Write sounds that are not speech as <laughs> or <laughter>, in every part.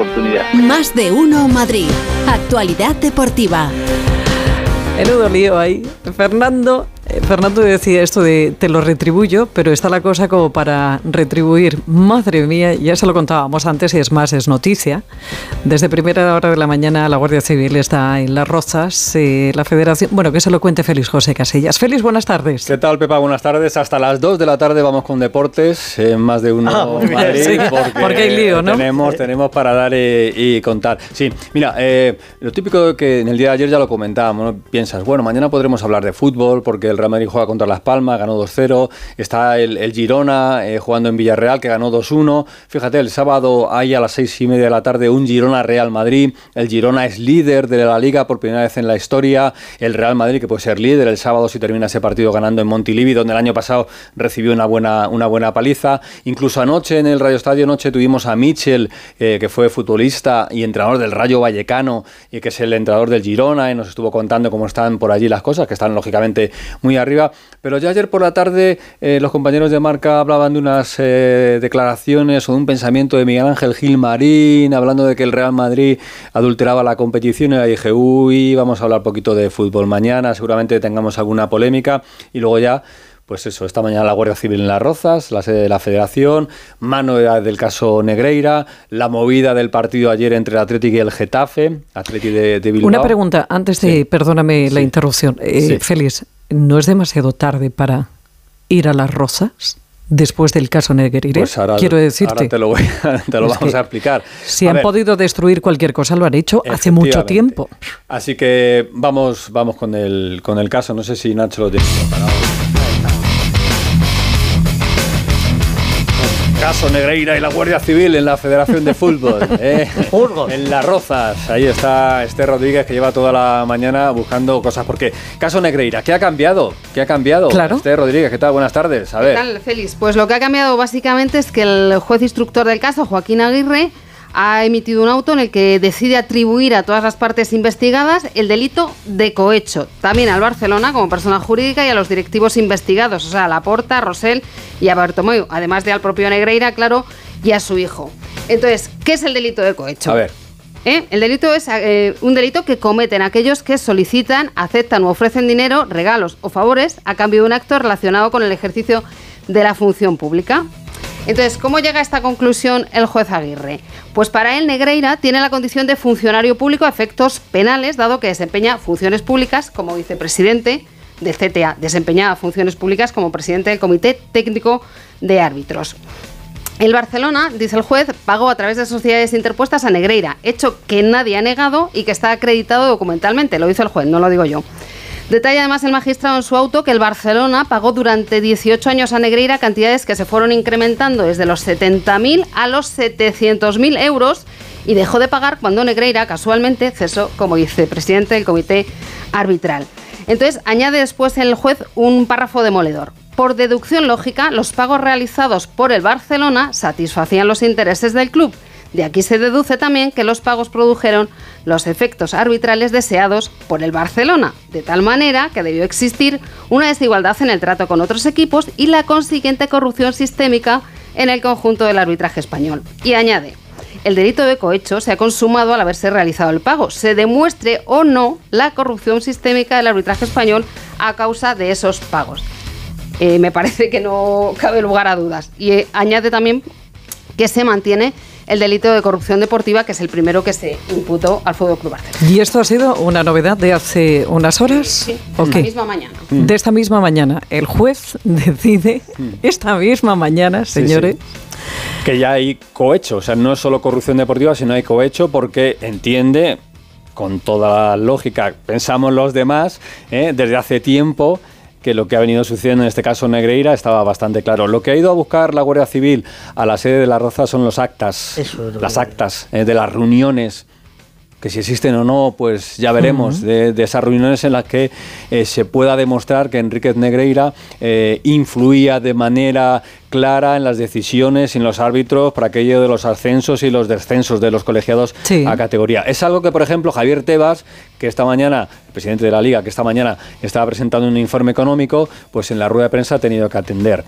oportunidad. Más de uno Madrid. Actualidad deportiva. Menudo lío ahí. Fernando Fernando decía esto de te lo retribuyo, pero está la cosa como para retribuir. Madre mía, ya se lo contábamos antes y es más, es noticia. Desde primera hora de la mañana la Guardia Civil está en Las Rozas, eh, la Federación... Bueno, que se lo cuente Félix José Casillas. Félix, buenas tardes. ¿Qué tal, Pepa? Buenas tardes. Hasta las 2 de la tarde vamos con deportes, en más de uno Ah, Madrid, sí, porque hay lío, ¿no? Tenemos, tenemos para dar eh, y contar. Sí, mira, eh, lo típico que en el día de ayer ya lo comentábamos, ¿no? Piensas, bueno, mañana podremos hablar de fútbol porque el Real Madrid juega contra Las Palmas, ganó 2-0. Está el, el Girona eh, jugando en Villarreal, que ganó 2-1. Fíjate, el sábado hay a las seis y media de la tarde un Girona-Real Madrid. El Girona es líder de la Liga por primera vez en la historia. El Real Madrid, que puede ser líder el sábado si termina ese partido ganando en Montilivi, donde el año pasado recibió una buena, una buena paliza. Incluso anoche en el Radio Estadio Noche tuvimos a Michel, eh, que fue futbolista y entrenador del Rayo Vallecano, y que es el entrenador del Girona, y nos estuvo contando cómo están por allí las cosas, que están lógicamente muy arriba. Pero ya ayer por la tarde eh, los compañeros de marca hablaban de unas eh, declaraciones o de un pensamiento de Miguel Ángel Gil Marín, hablando de que el Real Madrid adulteraba la competición, y dije, uy, vamos a hablar poquito de fútbol mañana, seguramente tengamos alguna polémica, y luego ya pues eso, esta mañana la Guardia Civil en Las Rozas, la sede de la Federación, mano del caso Negreira, la movida del partido ayer entre el Atlético y el Getafe, Atlético de, de Bilbao. Una pregunta, antes de, Sí. perdóname la Sí. interrupción. Eh, Sí. Félix, ¿no es demasiado tarde para ir a Las Rozas después del caso Negreira? Pues ahora, Quiero decirte. ahora te lo, voy a- <laughs> te lo vamos a explicar. Si A han ver, podido destruir cualquier cosa, lo han hecho hace mucho tiempo. Así que vamos, vamos con el, con el caso. No sé si Nacho lo tiene preparado. Caso Negreira y la Guardia Civil en la Federación de Fútbol. <laughs> ¿eh? En Las Rozas. Ahí está Esther Rodríguez que lleva toda la mañana buscando cosas. Porque, caso Negreira, ¿qué ha cambiado? ¿Qué ha cambiado? Claro. Esther Rodríguez, ¿qué tal? Buenas tardes. A ¿Qué ver. tal, Félix? Pues lo que ha cambiado básicamente es que el juez instructor del caso, Joaquín Aguirre, ha emitido un auto en el que decide atribuir a todas las partes investigadas el delito de cohecho, también al Barcelona como persona jurídica y a los directivos investigados, o sea, a Laporta, a Rosell y a Bartomeu, además de al propio Negreira, claro, y a su hijo. Entonces, ¿qué es el delito de cohecho? A ver. ¿Eh? El delito es eh, un delito que cometen aquellos que solicitan, aceptan u ofrecen dinero, regalos o favores a cambio de un acto relacionado con el ejercicio de la función pública. Entonces, ¿cómo llega a esta conclusión el juez Aguirre? Pues para él Negreira tiene la condición de funcionario público a efectos penales, dado que desempeña funciones públicas como vicepresidente del CTA, desempeñaba funciones públicas como presidente del Comité Técnico de Árbitros. El Barcelona, dice el juez, pagó a través de sociedades interpuestas a Negreira, hecho que nadie ha negado y que está acreditado documentalmente. Lo hizo el juez, no lo digo yo. Detalla además el magistrado en su auto que el Barcelona pagó durante 18 años a Negreira cantidades que se fueron incrementando desde los 70.000 a los 700.000 euros y dejó de pagar cuando Negreira casualmente cesó como vicepresidente del comité arbitral. Entonces añade después el juez un párrafo demoledor. Por deducción lógica, los pagos realizados por el Barcelona satisfacían los intereses del club. De aquí se deduce también que los pagos produjeron los efectos arbitrales deseados por el Barcelona, de tal manera que debió existir una desigualdad en el trato con otros equipos y la consiguiente corrupción sistémica en el conjunto del arbitraje español. Y añade, el delito de cohecho se ha consumado al haberse realizado el pago, se demuestre o no la corrupción sistémica del arbitraje español a causa de esos pagos. Eh, me parece que no cabe lugar a dudas. Y eh, añade también que se mantiene el delito de corrupción deportiva, que es el primero que se imputó al Fútbol Club Barcelona. ¿Y esto ha sido una novedad de hace unas horas? Sí, ¿O esta qué? misma mañana. De esta misma mañana. El juez <laughs> decide esta misma mañana, Sí, señores. sí. Que ya hay cohecho, o sea, no es solo corrupción deportiva, sino hay cohecho porque entiende, con toda la lógica, pensamos los demás, ¿eh? desde hace tiempo que lo que ha venido sucediendo en este caso en Negreira estaba bastante claro. Lo que ha ido a buscar la Guardia Civil a la sede de la Roza son los actas, Eso es lo las actas eh, de las reuniones que si existen o no, pues ya veremos, de, de esas reuniones en las que eh, se pueda demostrar que Enríquez Negreira eh, influía de manera clara en las decisiones y en los árbitros para aquello de los ascensos y los descensos de los colegiados Sí. a categoría. Es algo que, por ejemplo, Javier Tebas, que esta mañana, el presidente de la Liga, que esta mañana estaba presentando un informe económico, pues en la rueda de prensa ha tenido que atender.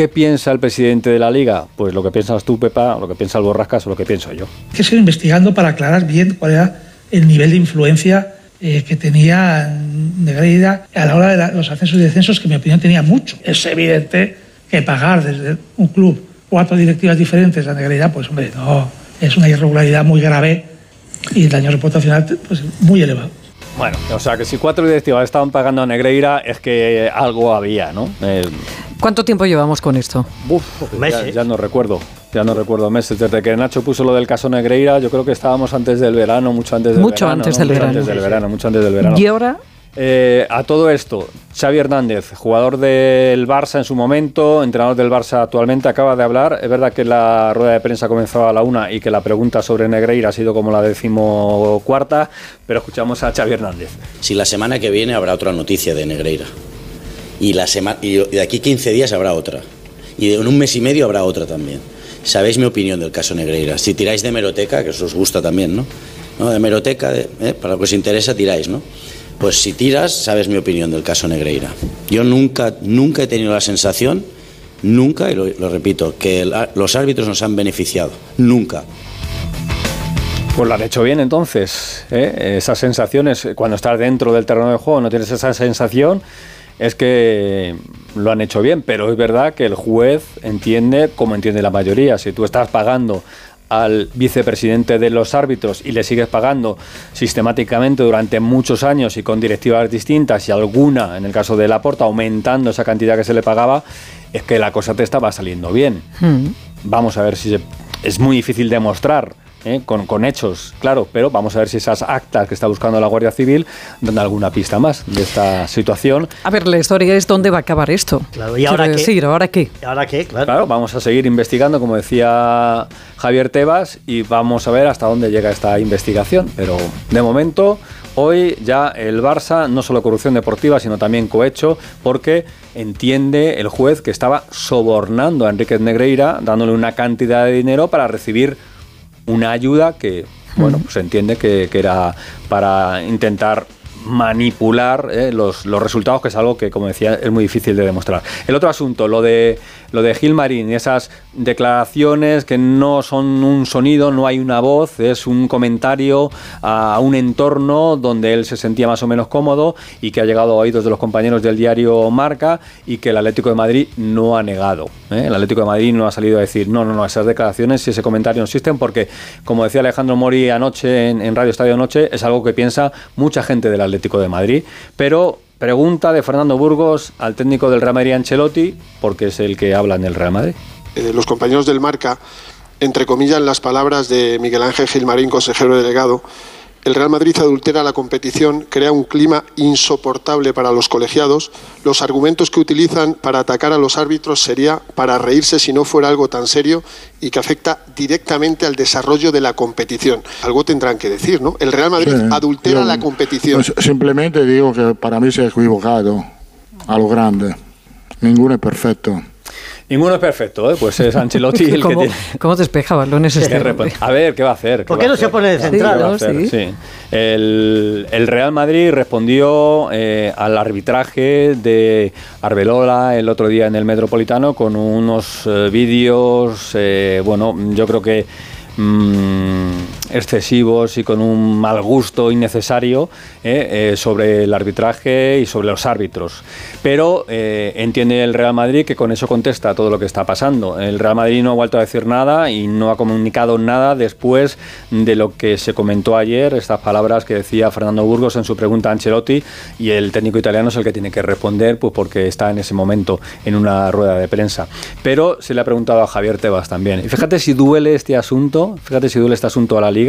¿Qué piensa el presidente de la liga? Pues lo que piensas tú, Pepa, lo que piensa el Borrascas o lo que pienso yo. Hay que seguir investigando para aclarar bien cuál era el nivel de influencia eh, que tenía Negreira a la hora de la- los ascensos y descensos, que en mi opinión tenía mucho. Es evidente que pagar desde un club cuatro directivas diferentes a Negreira, pues hombre, no, es una irregularidad muy grave y el daño reputacional pues, muy elevado. Bueno, o sea que si cuatro directivas estaban pagando a Negreira es que algo había, ¿no? Eh, ¿Cuánto tiempo llevamos con esto? uf, ya, Meses. ya no recuerdo, ya no recuerdo meses. Desde que Nacho puso lo del caso Negreira, yo creo que estábamos antes del verano, mucho antes del Mucho verano. antes ¿no? del Mucho verano. antes del verano, mucho antes del verano. Y ahora, Eh, a todo esto, Xavi Hernández, jugador del Barça en su momento, entrenador del Barça actualmente, acaba de hablar. Es verdad que la rueda de prensa comenzó a la una y que la pregunta sobre Negreira ha sido como la decimocuarta, pero escuchamos a Xavi Hernández. Si la semana que viene habrá otra noticia de Negreira. Y, la sema- y de aquí 15 días habrá otra. Y en un mes y medio habrá otra también. Sabéis mi opinión del caso Negreira. Si tiráis de hemeroteca, que eso os gusta también, ¿no? ¿No? De hemeroteca, ¿eh? para lo que os interesa, tiráis, ¿no? Pues si tiras, sabes mi opinión del caso Negreira. Yo nunca, nunca he tenido la sensación, nunca, y lo, repito, que los árbitros nos han beneficiado. Nunca. Pues lo han hecho bien entonces. ¿eh? Esas sensaciones, cuando estás dentro del terreno de juego, no tienes esa sensación, es que lo han hecho bien. Pero es verdad que el juez entiende como entiende la mayoría. Si tú estás pagando al vicepresidente de los árbitros y le sigues pagando sistemáticamente durante muchos años y con directivas distintas y alguna, en el caso de Laporta, aumentando esa cantidad que se le pagaba, es que la cosa te estaba saliendo bien. Vamos a ver si se- es muy difícil demostrar ¿eh? con, con hechos, claro, pero vamos a ver si esas actas que está buscando la Guardia Civil dan alguna pista más de esta situación. a ver, la historia es dónde va a acabar esto. Claro, ¿y ahora Quiero qué? decir, ¿ahora qué? ¿Y ahora qué? Claro. Claro, vamos a seguir investigando, como decía Javier Tebas, y vamos a ver hasta dónde llega esta investigación. Pero de momento, hoy ya el Barça, no solo corrupción deportiva, sino también cohecho, porque entiende el juez que estaba sobornando a Enrique Negreira, dándole una cantidad de dinero para recibir una ayuda que, bueno, pues se entiende que, que era para intentar manipular eh, los, los resultados, que es algo que, como decía, es muy difícil de demostrar. El otro asunto, lo de lo de Gil Marín y esas declaraciones que no son un sonido, no hay una voz, es un comentario a un entorno donde él se sentía más o menos cómodo y que ha llegado a oídos de los compañeros del diario Marca y que el Atlético de Madrid no ha negado. ¿eh? El Atlético de Madrid no ha salido a decir, no, no, no, esas declaraciones y ese comentario no existen porque, como decía Alejandro Mori anoche en, en Radio Estadio Noche, es algo que piensa mucha gente del Atlético de Madrid, pero pregunta de Fernando Burgos al técnico del Real Madrid Ancelotti, porque es el que habla en el Real Madrid. eh, los compañeros del Marca, entre comillas, las palabras de Miguel Ángel Gilmarín, consejero delegado, el Real Madrid adultera la competición, crea un clima insoportable para los colegiados. Los argumentos que utilizan para atacar a los árbitros sería para reírse si no fuera algo tan serio y que afecta directamente al desarrollo de la competición. Algo tendrán que decir, ¿no? El Real Madrid Sí, adultera yo- la competición. pues simplemente digo que para mí se ha equivocado a lo grande. Ninguno es perfecto. Ninguno es perfecto, ¿eh? pues es Ancelotti el que ¿Cómo, tiene... ¿Cómo despeja balones este? A ver, ¿qué va a hacer? ¿Por qué no se pone de central? Sí. Sí. El, el Real Madrid respondió eh, al arbitraje de Arbelola el otro día en el Metropolitano con unos eh, vídeos, eh, bueno, yo creo que mm, excesivos y con un mal gusto innecesario eh, eh, sobre el arbitraje y sobre los árbitros. Pero eh, entiende el Real Madrid que con eso contesta todo lo que está pasando. El Real Madrid no ha vuelto a decir nada y no ha comunicado nada después de lo que se comentó ayer, estas palabras que decía Fernando Burgos en su pregunta a Ancelotti y el técnico italiano es el que tiene que responder pues porque está en ese momento en una rueda de prensa. Pero se le ha preguntado a Javier Tebas también. Y fíjate si duele este asunto, fíjate si duele este asunto a la liga,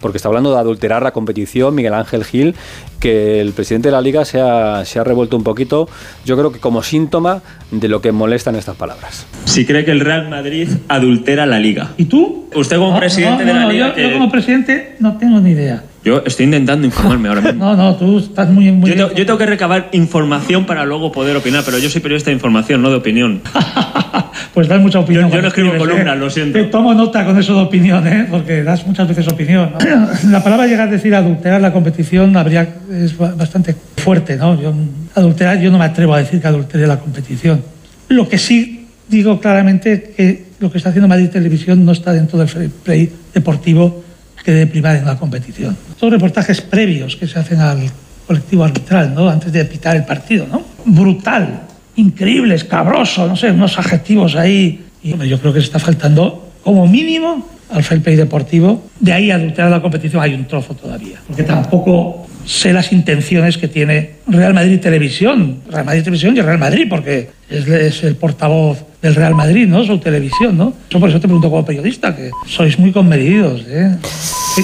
porque está hablando de adulterar la competición Miguel Ángel Gil, que el presidente de la liga se ha, se ha revuelto un poquito, yo creo que como síntoma de lo que molestan estas palabras. Si cree que el Real Madrid adultera la liga. ¿Y tú? Usted como No, presidente no, de la no, liga yo, que- yo como presidente no tengo ni idea. Yo estoy intentando informarme ahora mismo. <laughs> No, no, tú estás muy... muy Yo, te- yo tengo que recabar información para luego poder opinar, pero yo soy periodista de información, no de opinión. <laughs> Pues das mucha opinión. Yo- yo no escribo escribes, columnas, ¿eh? lo siento. Te tomo nota con eso de opinión, ¿eh? porque das muchas veces opinión. ¿no? <coughs> La palabra llegar a decir adulterar la competición habría, es ba- bastante fuerte. ¿no? Yo, adulterar, yo no me atrevo a decir que adultere la competición. Lo que sí digo claramente que lo que está haciendo Madrid Televisión no está dentro del fair play deportivo que debe primar en la competición. Son reportajes previos que se hacen al colectivo arbitral, ¿no? Antes de pitar el partido, ¿no? Brutal, increíble, escabroso, no sé, unos adjetivos ahí. Y yo creo que se está faltando, como mínimo, al fair play deportivo. De ahí a adulterar la competición hay un trozo todavía. Porque tampoco sé las intenciones que tiene Real Madrid Televisión, Real Madrid Televisión y Real Madrid, porque es, es el portavoz del Real Madrid, ¿no? Su televisión, ¿no? Yo por eso te pregunto como periodista, que sois muy conmedidos, ¿eh?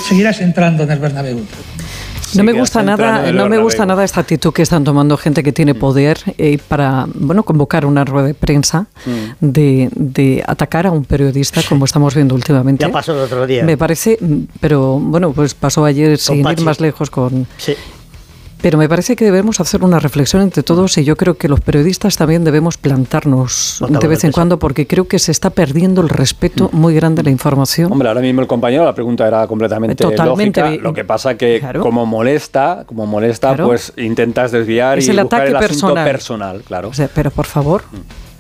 Seguirás entrando en el Bernabéu. No me gusta nada, no me gusta nada esta actitud que están tomando gente que tiene poder eh, para, bueno, convocar una rueda de prensa de, de atacar a un periodista como estamos viendo últimamente. Ya pasó el otro día. Me parece, pero bueno, pues pasó ayer sin ir más lejos con. Sí. Pero me parece que debemos hacer una reflexión entre todos y yo creo que los periodistas también debemos plantarnos de vez en cuando porque creo que se está perdiendo el respeto muy grande a la información. Hombre, ahora mismo el compañero, la pregunta era completamente, Totalmente lógica. vi- Lo que pasa que Claro. como molesta, como molesta, Claro. pues intentas desviar Es y el buscar ataque el asunto personal. personal, claro. O sea, pero por favor,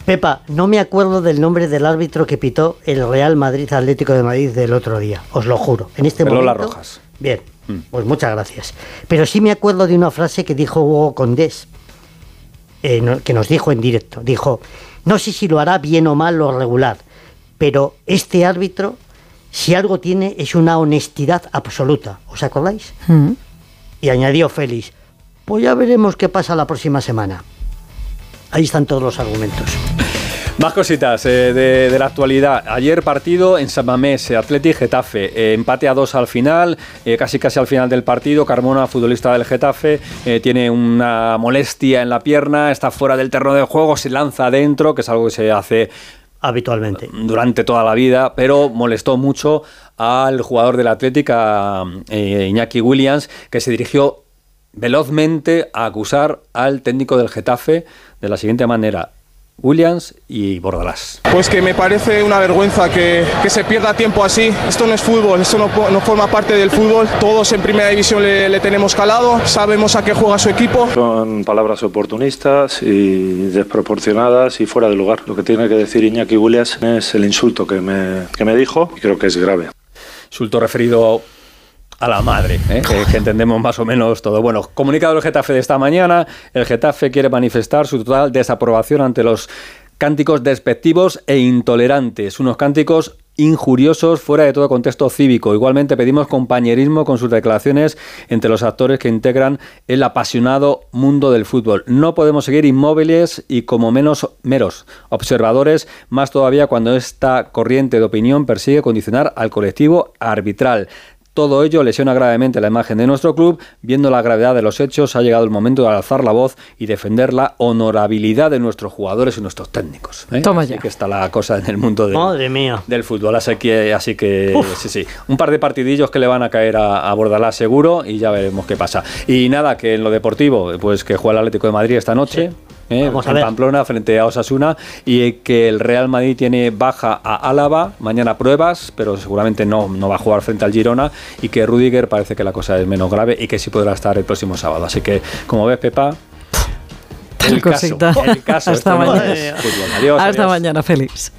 Pepa, no me acuerdo del nombre del árbitro que pitó el Real Madrid Atlético de Madrid del otro día, os lo juro. En este Lola momento. Rojas. Bien, pues muchas gracias. Pero sí me acuerdo de una frase que dijo Hugo Condés, eh, no- que nos dijo en directo. Dijo, no sé si lo hará bien o mal o regular, pero este árbitro, si algo tiene, es una honestidad absoluta. ¿Os acordáis? mm, Y añadió Félix, pues ya veremos qué pasa la próxima semana. Ahí están todos los argumentos. Más cositas eh, de, de la actualidad. Ayer partido en San Mamés, eh, Atleti Getafe. eh, empate a dos al final, eh, casi casi al final del partido. Carmona, futbolista del Getafe, tiene una molestia en la pierna, está fuera del terreno de juego, se lanza adentro, que es algo que se hace Habitualmente. durante toda la vida, pero molestó mucho al jugador del Atlética, eh, Iñaki Williams, que se dirigió velozmente a acusar al técnico del Getafe de la siguiente manera. Williams y Bordalás. Pues que me parece una vergüenza que, que se pierda tiempo así. Esto no es fútbol, esto no, forma parte del fútbol. Todos en primera división le, le tenemos calado, sabemos a qué juega su equipo. Son palabras oportunistas y desproporcionadas y fuera de lugar. Lo que tiene que decir Iñaki Williams es el insulto que me, que me dijo y creo que es grave. Insulto referido a la madre, ¿eh? que, que entendemos más o menos todo. Bueno, comunicado del Getafe de esta mañana, el Getafe quiere manifestar su total desaprobación ante los cánticos despectivos e intolerantes, unos cánticos injuriosos fuera de todo contexto cívico. Igualmente pedimos compañerismo con sus declaraciones entre los actores que integran el apasionado mundo del fútbol. No podemos seguir inmóviles y como menos meros observadores, más todavía cuando esta corriente de opinión persigue condicionar al colectivo arbitral. Todo ello lesiona gravemente la imagen de nuestro club. Viendo la gravedad de los hechos, ha llegado el momento de alzar la voz y defender la honorabilidad de nuestros jugadores y nuestros técnicos. ¿eh? Toma Así ya. que está la cosa en el mundo del, Madre mía. del fútbol. Así que, así que Uf. sí, sí. Un par de partidillos que le van a caer a, a Bordalás seguro y ya veremos qué pasa. Y nada, que en lo deportivo, pues que juega el Atlético de Madrid esta noche. ¿Eh? Vamos a en ver. Pamplona frente a Osasuna y que el Real Madrid tiene baja a Álava, mañana pruebas, pero seguramente no, no va a jugar frente al Girona y que Rudiger parece que la cosa es menos grave y que sí podrá estar el próximo sábado. Así que, como ves, Pepa, el caso, el caso, Hasta mañana. Adiós, Hasta adiós. mañana, Félix.